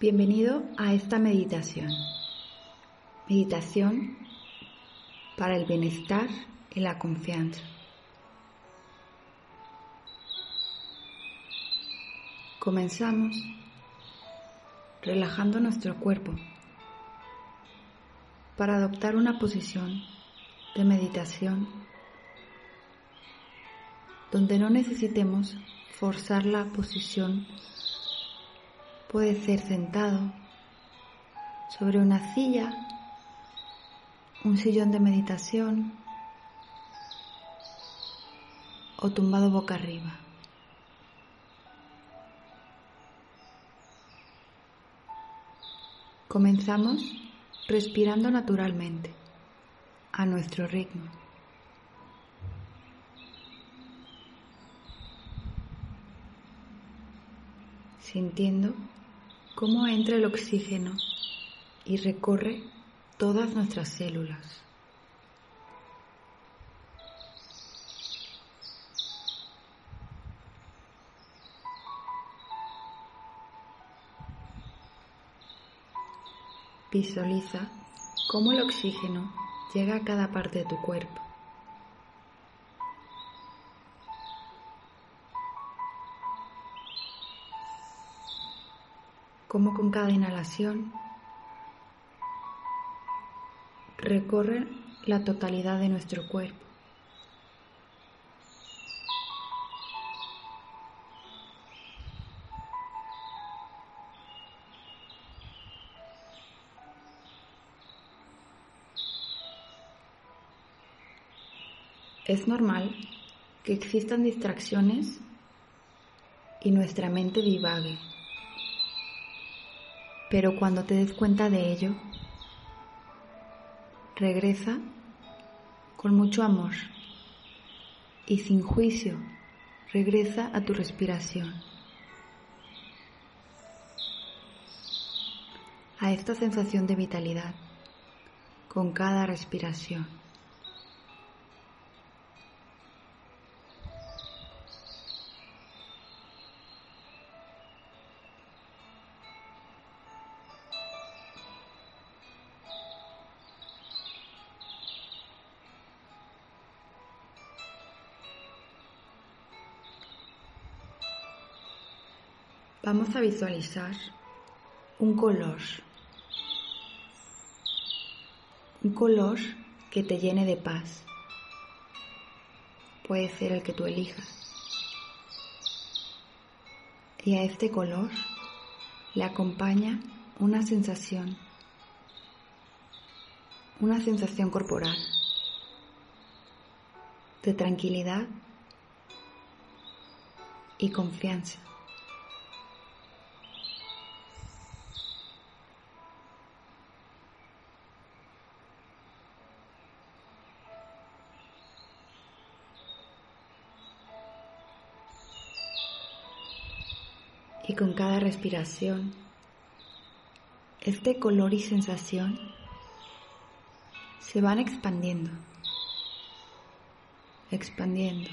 Bienvenido a esta meditación. Meditación para el bienestar y la confianza. Comenzamos relajando nuestro cuerpo para adoptar una posición de meditación donde no necesitemos forzar la posición Puede ser sentado sobre una silla, un sillón de meditación o tumbado boca arriba. Comenzamos respirando naturalmente, a nuestro ritmo. Sintiendo cómo entra el oxígeno y recorre todas nuestras células. Visualiza cómo el oxígeno llega a cada parte de tu cuerpo. Como con cada inhalación recorre la totalidad de nuestro cuerpo. Es normal que existan distracciones y nuestra mente divague. Pero cuando te des cuenta de ello, regresa con mucho amor y sin juicio, regresa a tu respiración, a esta sensación de vitalidad con cada respiración. Vamos a visualizar un color. Un color que te llene de paz. Puede ser el que tú elijas. Y a este color le acompaña una sensación, una sensación corporal de tranquilidad y confianza. Respiración, este color y sensación se van expandiendo, expandiendo.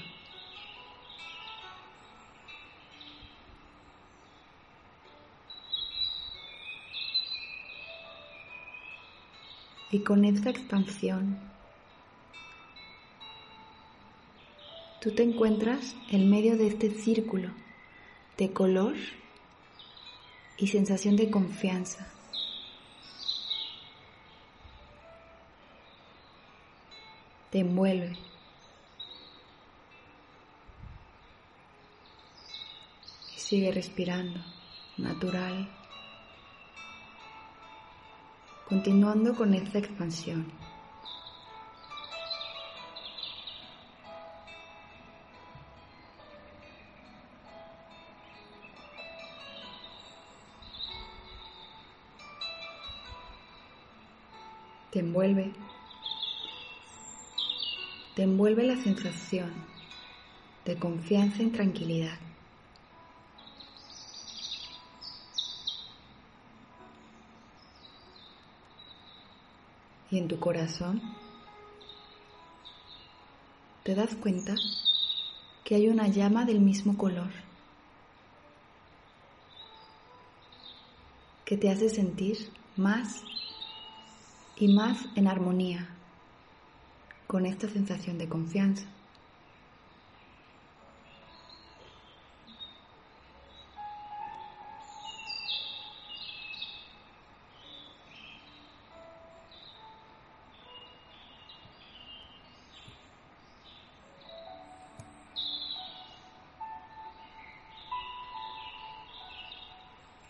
Y con esta expansión, tú te encuentras en medio de este círculo de color y sensación de confianza. Te envuelve. Y sigue respirando, natural, continuando con esta expansión. Te envuelve, te envuelve la sensación de confianza y tranquilidad. Y en tu corazón te das cuenta que hay una llama del mismo color. que te hace sentir más y más en armonía con esta sensación de confianza.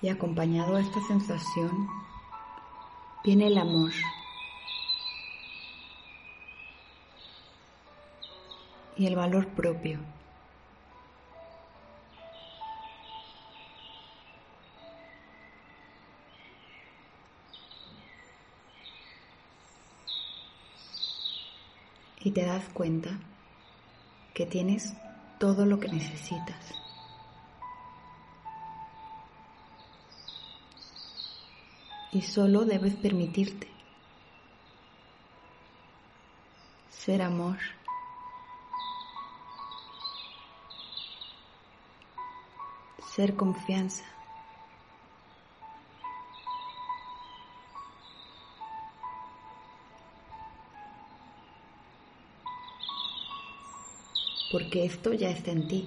y acompañado a esta sensación viene el amor. Y el valor propio. Y te das cuenta que tienes todo lo que necesitas. Y solo debes permitirte ser amor. Ser confianza. Porque esto ya está en ti.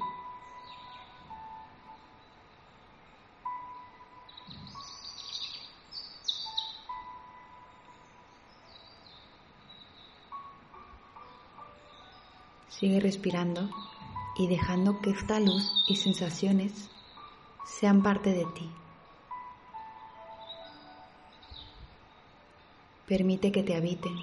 Sigue respirando y dejando que esta luz y sensaciones sean parte de ti. Permite que te habiten.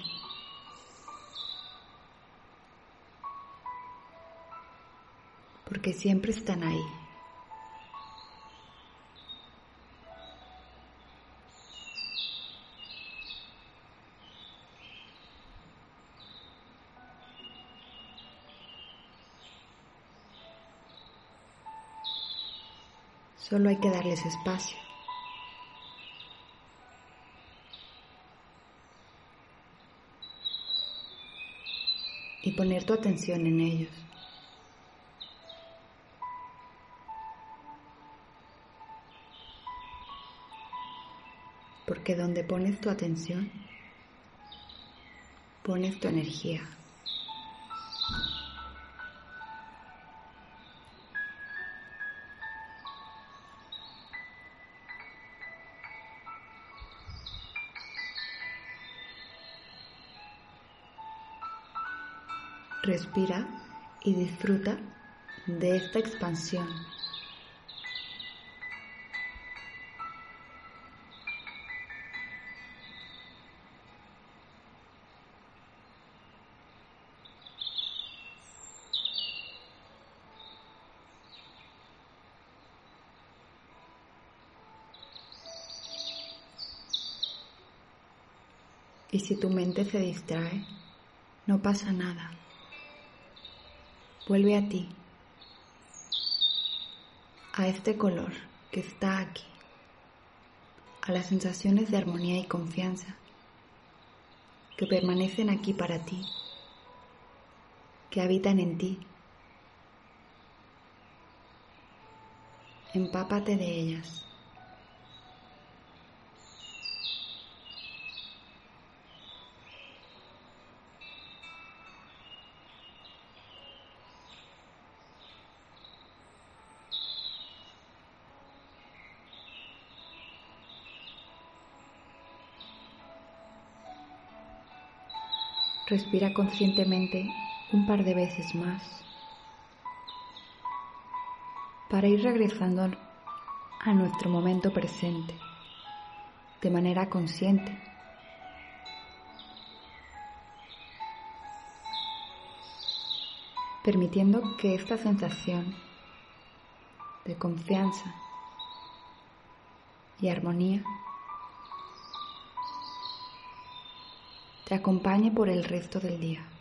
Porque siempre están ahí. Solo hay que darles espacio. Y poner tu atención en ellos. Porque donde pones tu atención, pones tu energía. Respira y disfruta de esta expansión. Y si tu mente se distrae, no pasa nada. Vuelve a ti, a este color que está aquí, a las sensaciones de armonía y confianza que permanecen aquí para ti, que habitan en ti. Empápate de ellas. Respira conscientemente un par de veces más para ir regresando a nuestro momento presente de manera consciente. permitiendo que esta sensación de confianza y armonía te acompañe por el resto del día.